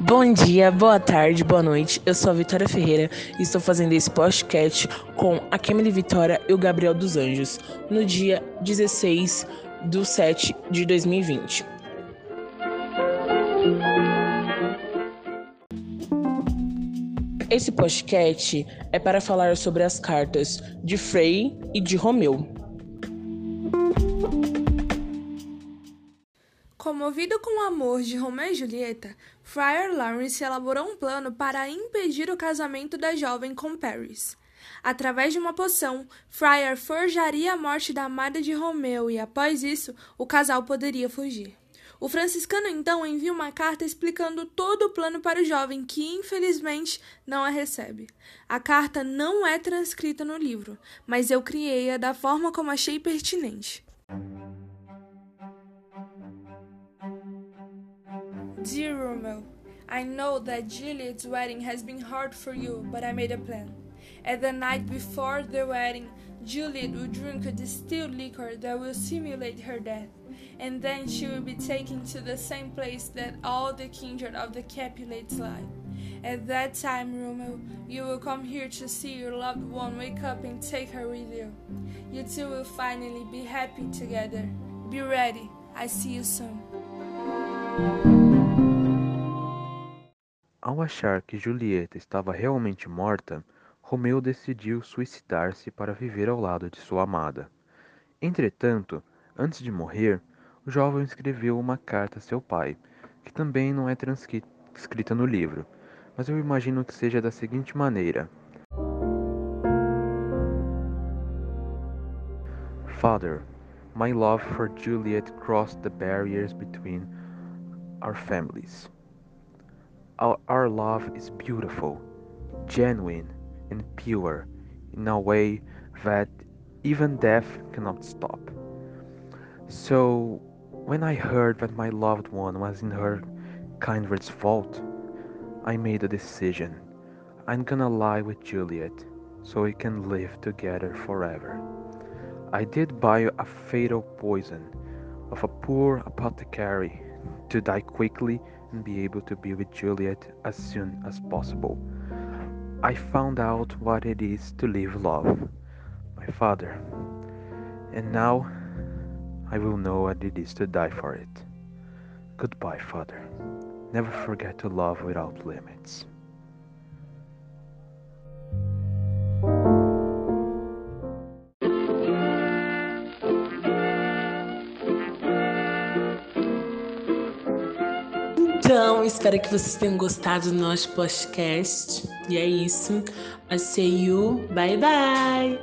Bom dia, boa tarde, boa noite. Eu sou a Vitória Ferreira e estou fazendo esse podcast com a Kemily Vitória e o Gabriel dos Anjos no dia 16 de 7 de 2020. Esse podcast é para falar sobre as cartas de Frei e de Romeu. Comovido com o amor de Romeu e Julieta, Friar Lawrence elaborou um plano para impedir o casamento da jovem com Paris. Através de uma poção, Friar forjaria a morte da amada de Romeu e, após isso, o casal poderia fugir. O franciscano então envia uma carta explicando todo o plano para o jovem, que infelizmente não a recebe. A carta não é transcrita no livro, mas eu criei-a da forma como achei pertinente. Dear Romeo, I know that Juliet's wedding has been hard for you, but I made a plan. At the night before the wedding, Juliet will drink a distilled liquor that will simulate her death, and then she will be taken to the same place that all the kindred of the Capulets lie. At that time, Romeo, you will come here to see your loved one wake up and take her with you. You two will finally be happy together. Be ready. I see you soon. Ao achar que Julieta estava realmente morta, Romeu decidiu suicidar-se para viver ao lado de sua amada. Entretanto, antes de morrer, o jovem escreveu uma carta a seu pai, que também não é transcrita no livro, mas eu imagino que seja da seguinte maneira: Father, my love for Juliet crossed the barriers between our families. Our, our love is beautiful, genuine, and pure in a way that even death cannot stop. So, when I heard that my loved one was in her kindred's fault, I made a decision. I'm gonna lie with Juliet so we can live together forever. I did buy a fatal poison of a poor apothecary to die quickly be able to be with Juliet as soon as possible. I found out what it is to live love, my father, and now I will know what it is to die for it. Goodbye, father. Never forget to love without limits. Então, espero que vocês tenham gostado do nosso podcast. E é isso. I see you. Bye bye.